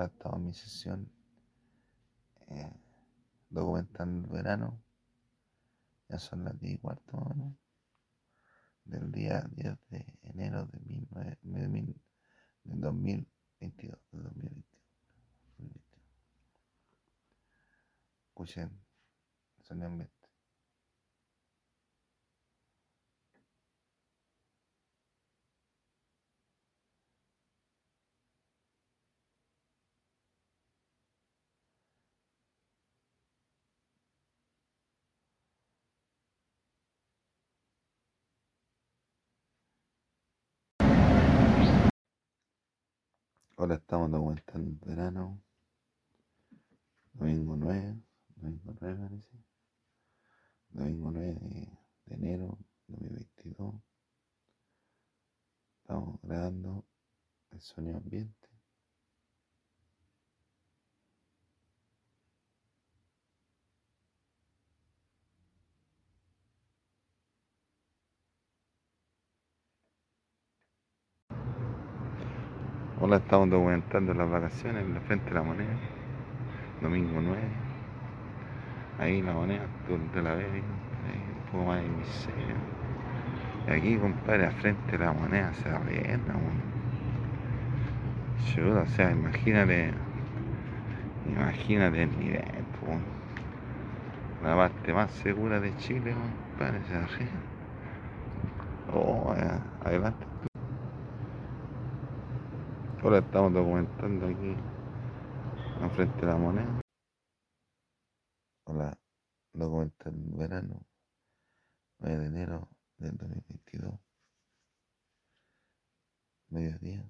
En mi sesión eh, documentando el verano. Ya son las 10 y cuarto, más o menos, del día 10 de enero de, mil nueve- de mil- del 2022. de 2022, 2022. Escuchen sonido ambiente. Ahora estamos documentando el verano. Domingo 9, domingo 9 parece. Domingo 9 de, de enero 2022. Estamos grabando el sonido ambiente. Hola, estamos documentando las vacaciones en la frente de la moneda. Domingo 9. Ahí la moneda, te la ves, ahí, un poco más de miseria. Y aquí, compadre, al frente de la moneda se arrienda, weón. O sea, imagínate, imagínate el nivel, po. La parte más segura de Chile, compadre, se arrienda. Oh, eh, adelante. Ahora estamos documentando aquí, al frente de la moneda. Hola, documentando verano, 9 de enero del 2022. mediodía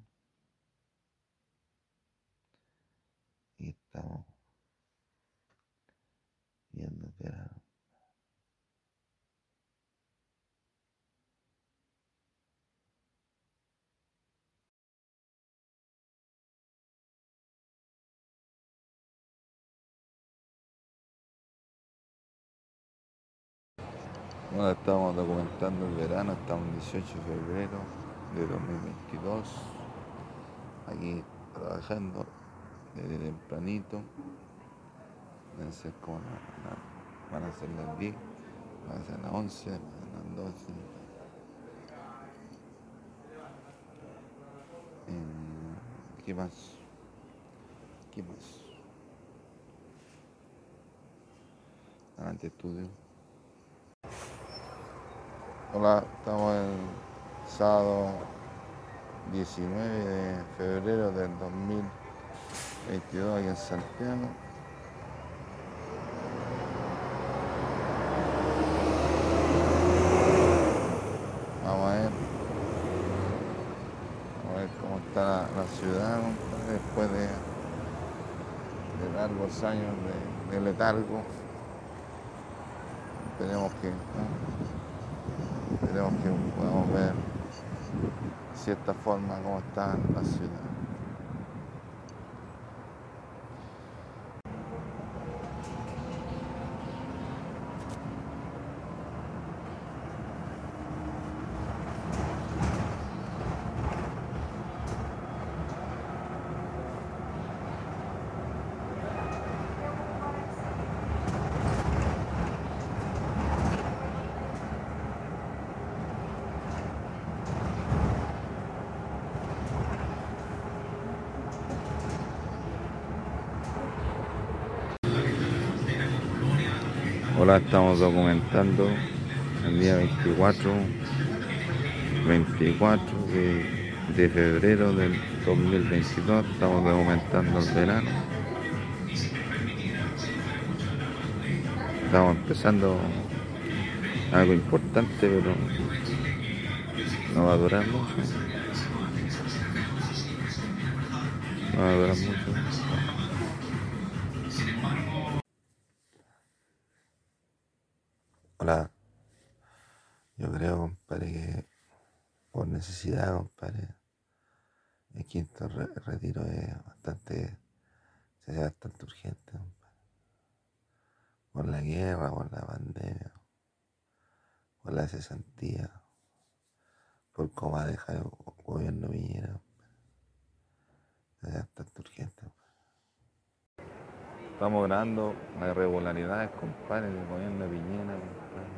y estamos viendo el verano. Bueno, estamos documentando el verano, estamos el 18 de febrero de 2022, aquí trabajando desde tempranito, van a ser como la- van a ser las 10, van a ser las 11, van a ser las 12. Eh, ¿Qué más? ¿Qué más? Adelante estudio. Hola, estamos el sábado 19 de febrero del 2022 aquí en Santiago. Vamos a ver, vamos a ver cómo está la, ciudad después de, largos años de letargo. 19, cierta forma como está la ciudad. Estamos documentando el día 24, 24 de, de febrero del 2022. Estamos documentando el verano. Estamos empezando algo importante, pero no va a durar mucho. No va a durar mucho. Yo creo, compadre, que por necesidad, compadre, el quinto re- retiro es bastante, se hace urgente, compadre. Por la guerra, por la pandemia, por la cesantía, por cómo va a dejar el go- gobierno compadre. se hace bastante urgente, compadre. Estamos grabando las irregularidades, compadre, del gobierno de Piñera, compadre.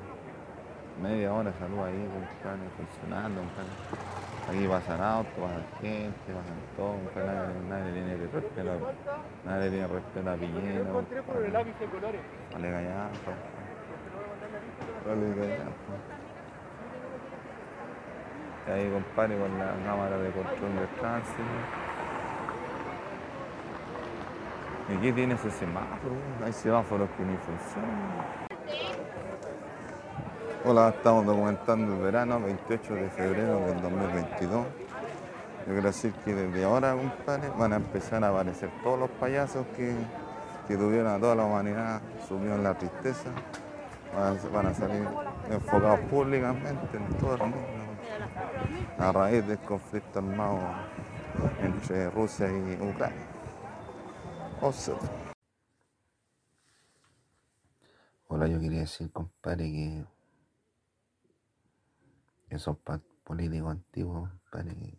Media hora salud ahí, compadre, funcionando, compadre. Aquí pasan autos, pasan gente, pasan todo, compadre. Nadie, nadie tiene que respetar, nadie tiene respeto a Piñera. por el lápiz de colores. Vale gallampa. Vale gallampa. Y ahí, compadre, con la cámara de control de tránsito. ¿Y qué tiene ese semáforo? Hay semáforos que ni funcionan. Hola, estamos documentando el verano, 28 de febrero del 2022. Yo quiero decir que desde ahora, compadre, van a empezar a aparecer todos los payasos que, que tuvieron a toda la humanidad sumido en la tristeza. Van a, salir enfocados públicamente en todo el mundo a raíz del conflicto armado entre Rusia y Ucrania. Observa. Hola, yo quería decir, compadre, que esos políticos antiguos, compadre, que,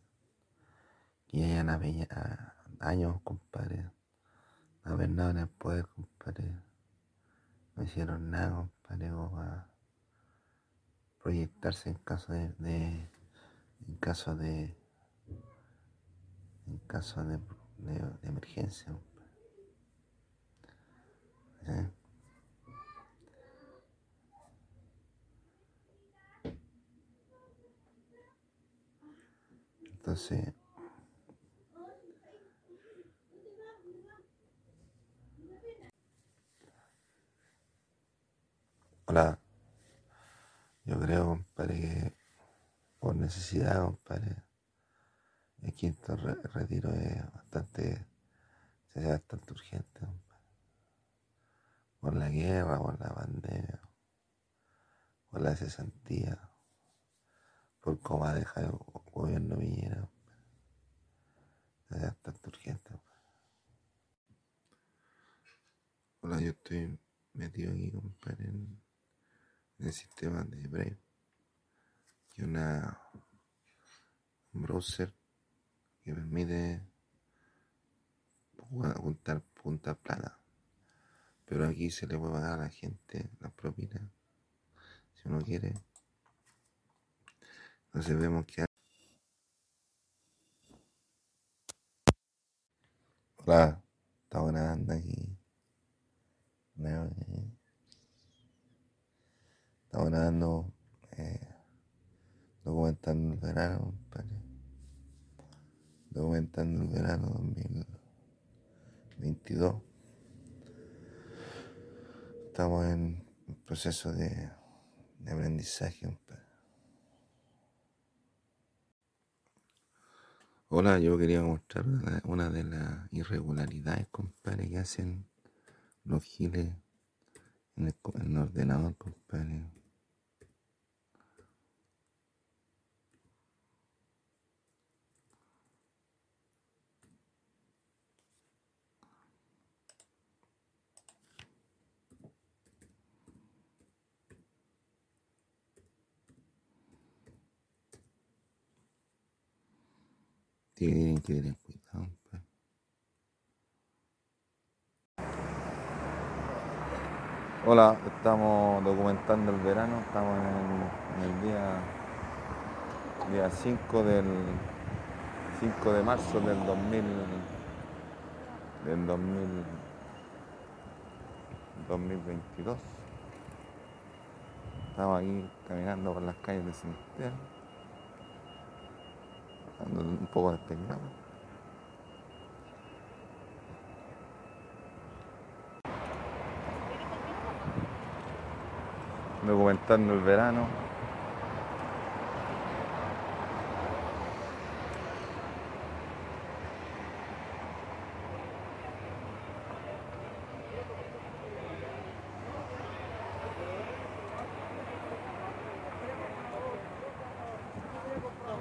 que ya hayan a- años, compadre, nada en el poder, compadre, no hicieron nada, para proyectarse en caso de, en caso de en caso de, emergencia. Entonces, hola, yo creo, compadre, que por necesidad, compadre, el quinto re- retiro es bastante, se hace bastante urgente, compadre. Por la guerra, por la pandemia, por la cesantía, por cómo dejar gobierno Piñera, hace bastante urgente. Hola, yo estoy metido aquí, compadre, en, el sistema de Brave, es una, un browser que permite ju- juntar, juntar plata. Pero aquí se le puede pagar a la gente las propinas, si uno quiere. Entonces vemos que... Hola, estamos grabando aquí. Estamos grabando, eh, documentando el verano, compadre. Documentando el verano 2022. Estamos en proceso de, de aprendizaje, compadre. Hola, yo quería mostrar una, de las irregularidades, compadre, que hacen los giles en el, en el ordenador, compadre. Tienen que tener cuidado, compadre. Hola, estamos documentando el verano, estamos en, en el día, día 5 del 5 de marzo del 2000 del 2000 2022. Estamos aquí caminando por las calles de Santiago, un poco despeinado. documentando el verano.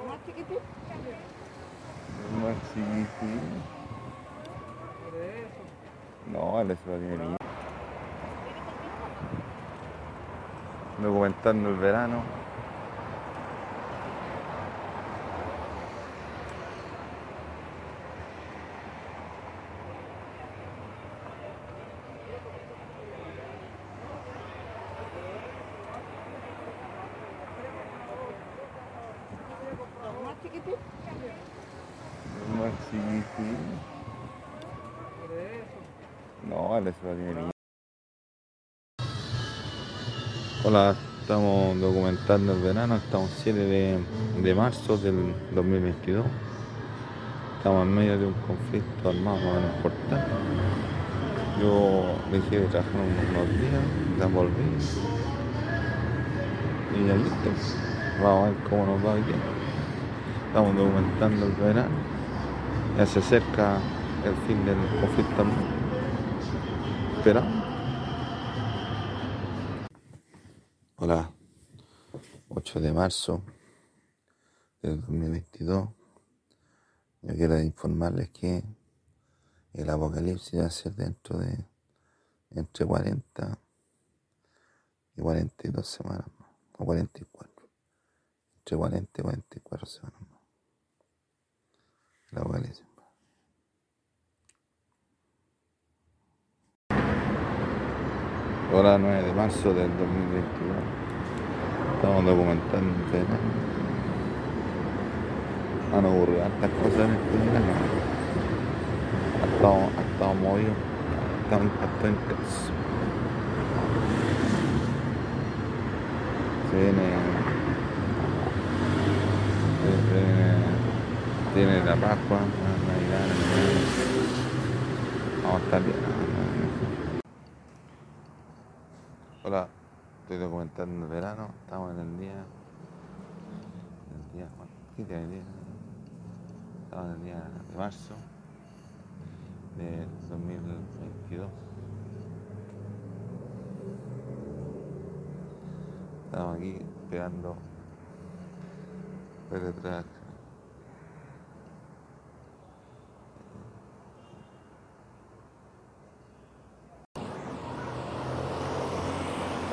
¿Más chiquitito? Por eso. No, él se lo tiene bien. Documentando el verano. Sí. Por eso. No, vale, se va tiene Hola, estamos documentando el verano, estamos 7 de, de marzo del 2022. Estamos en medio de un conflicto armado más o menos importante. Yo dejé de trabajar unos días, ya volví. Y ahí estamos. Vamos a ver cómo nos va aquí. Estamos documentando el verano. Ya se acerca el fin del conflicto armado. Esperamos. Hola, 8 de marzo del 2022. Yo quiero informarles que el apocalipsis va a ser dentro de entre 40 y 42 semanas más, o 44. Entre 40 y 44 semanas más. El apocalipsis. Hora 9 de marzo del 2022. Estamos documentando verano. Han ocurrido hartas cosas en este verano. Ha estado, ha estado movido. Ha estado, ha estado. Se viene. se viene- Tiene la Pascua, la Navidad. Vamos a estar bien. Hola, estoy documentando el verano, estamos en el día. El día ¿qué día? Estamos en el día de marzo de 2022. Estamos aquí esperando penetrar.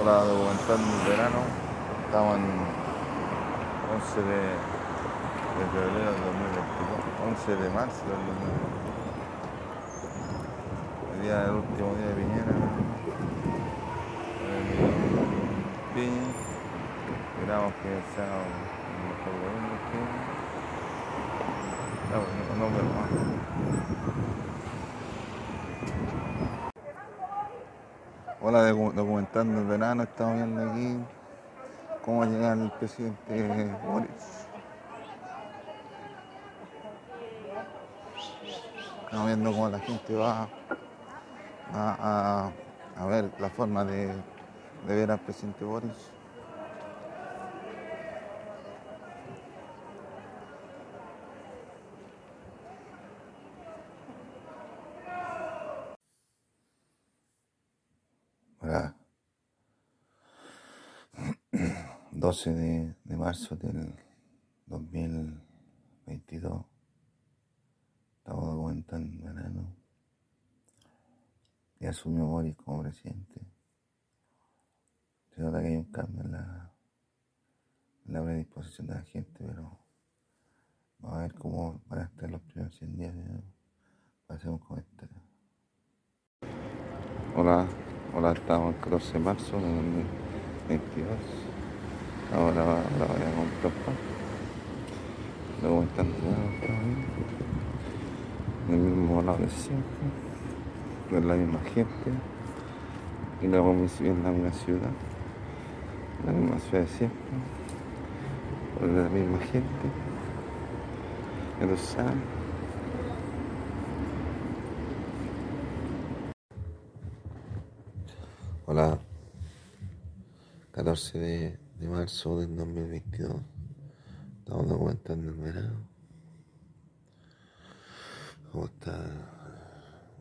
Hola, documentando el verano. Estamos en 11 de, de febrero del 2022, 11 de marzo del 2022. El día del último día de Piñera. Piña. Esperamos que sea un mejor gobierno que. No, no, no, pero Hola, docu- documentando el verano, estamos viendo aquí cómo llega el presidente Boris. Estamos viendo cómo la gente va a ver la forma de, de ver al presidente Boris. Hola. 12 de, de marzo del 2022. Estamos documentando el verano. Y asumió Boris como presidente. Se nota que hay un cambio en la, en la predisposición de la gente, pero vamos a ver cómo van a estar los primeros 100 días. ¿no? Para hacer. Hola, hola, estamos el 14 de marzo de 2022. Ahora, ahora voy a comprar ahí. En el mismo lado de siempre. Con la misma gente. Y luego en la misma ciudad. La misma ciudad de siempre. Con la misma gente. Lo saben. Hola. 14 de, de marzo del 2022. Estamos documentando el verano. ¿Cómo está?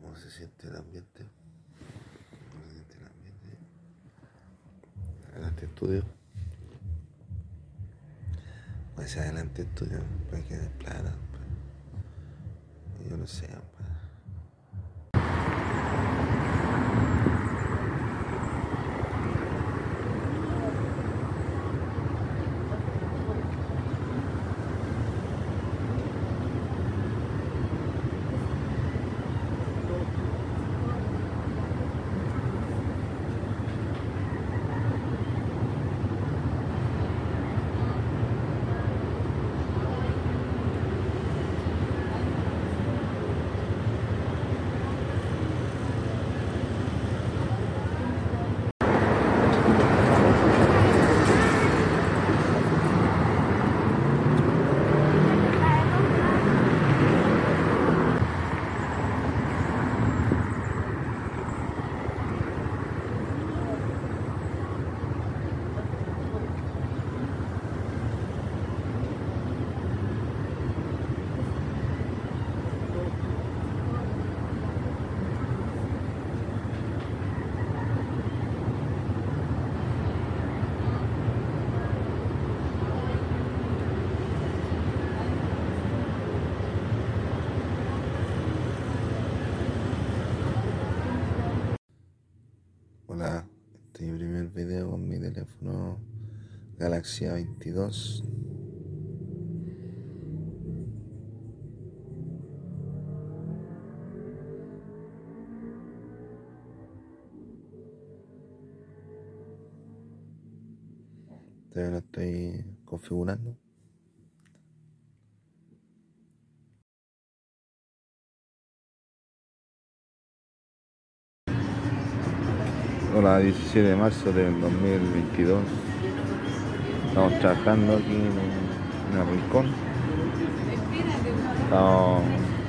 ¿Cómo se siente el ambiente? ¿Cómo se siente el ambiente? Adelante estudio. Pues adelante estudio, para que de pues. Yo no sé, Galaxy A22. Todavía lo estoy configurando. Hola, 17 de marzo del 2022. Estamos trabajando aquí en, el rincón. Estamos,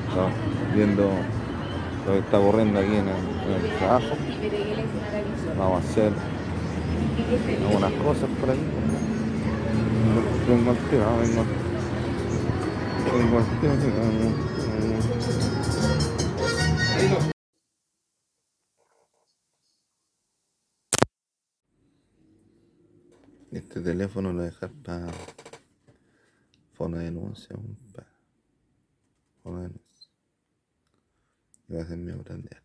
estamos, viendo lo que está ocurriendo aquí en el, trabajo. Vamos a hacer algunas cosas por ahí. Vengo al tema, vengo, vengo al tema. Este teléfono lo dejar para fono de denuncia, para fono de denuncia. Y va a ser mi obra de arte.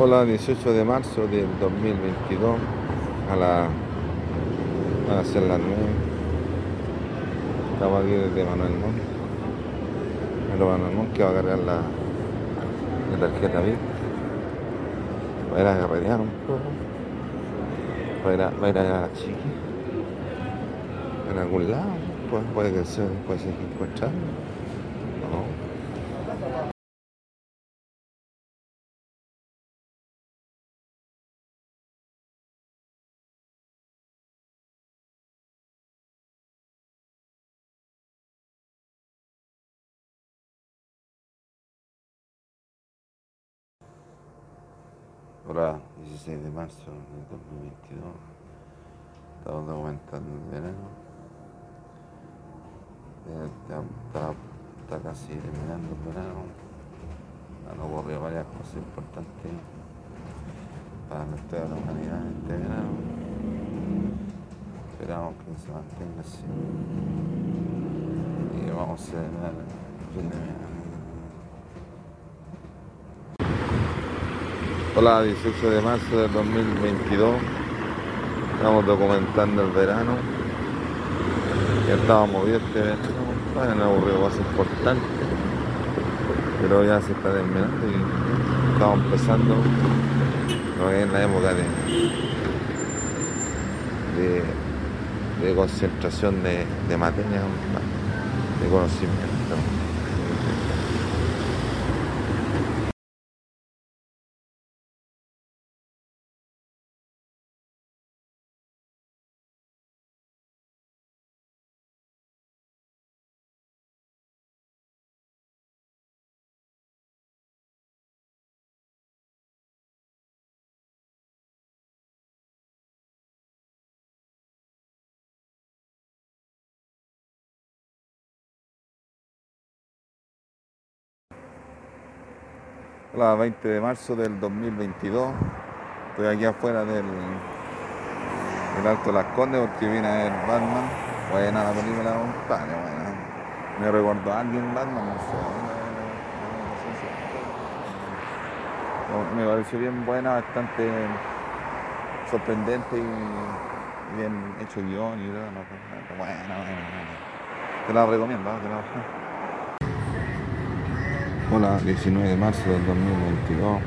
Hola, 18 de marzo del 2022 a la a hacer las nueve. Estamos aquí desde Manuel Montt. El Manuel que va a cargar la, la tarjeta VIP. Va a ir a carretear un poco. Va a ir a, ir a la chiqui. En algún lado. Pues puede que se puede encontrar. No. Ahora, 16 de marzo del 2022, estamos documentando el verano. Está, está, casi terminando el verano. Han ocurrido varias cosas importantes para la historia de la humanidad en este verano. Esperamos que se mantenga así y vamos a celebrar el fin de verano. Hola, 18 de marzo del 2022. Estamos documentando el verano. Ya estábamos movidos este verano, aburrido más importante. Pero ya se está terminando y estamos empezando no es la época de, de, concentración de, de materia, de conocimiento. La 20 de marzo del 2022. Estoy aquí afuera del, del Alto Las Condes porque vine a ver Batman. Buena la película, compadre, buena. Me recordó a alguien Batman, no sé. Me pareció bien buena, bastante sorprendente y bien hecho guion y todo. No, buena, buena, buena. Te la recomiendo, te la Hola, 19 de marzo del 2022.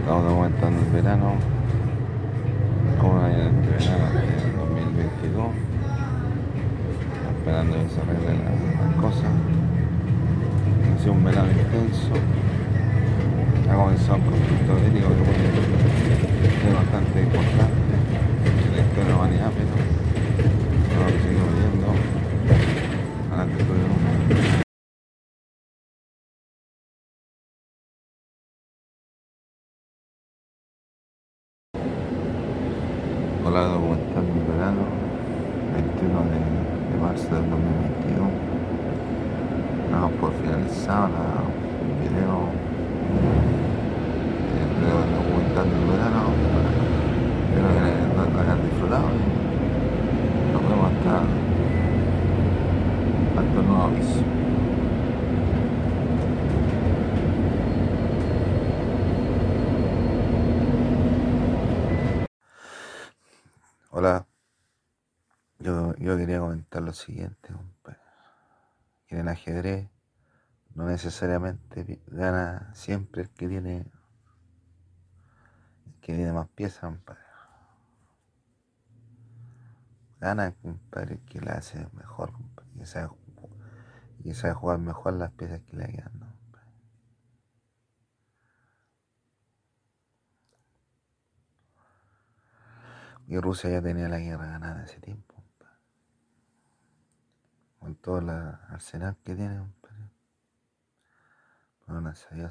Estamos aumentando el verano. Como el verano del 2022. Esperando que se arreglen las, cosas. Ha sido un verano intenso. Ha comenzado un conflicto bélico que es bastante importante en la historia de la humanidad, Verano, 21 de, marzo del 2021. Damos por finalizado el video, el video documental mi verano. Espero que lo, lo hayan disfrutado y nos vemos hasta, hasta un nuevo aviso. Hola, yo, yo quería comentar lo siguiente, compadre. Que en el ajedrez no necesariamente gana siempre el que tiene, el que tiene más piezas, compadre. Gana, compadre, el que la hace mejor, compadre. Que sabe, que sabe jugar mejor las piezas que le quedan, ¿no? Y Rusia ya tenía la guerra ganada hace tiempo. Con todo el arsenal que tiene, compadre. Pero no se dio,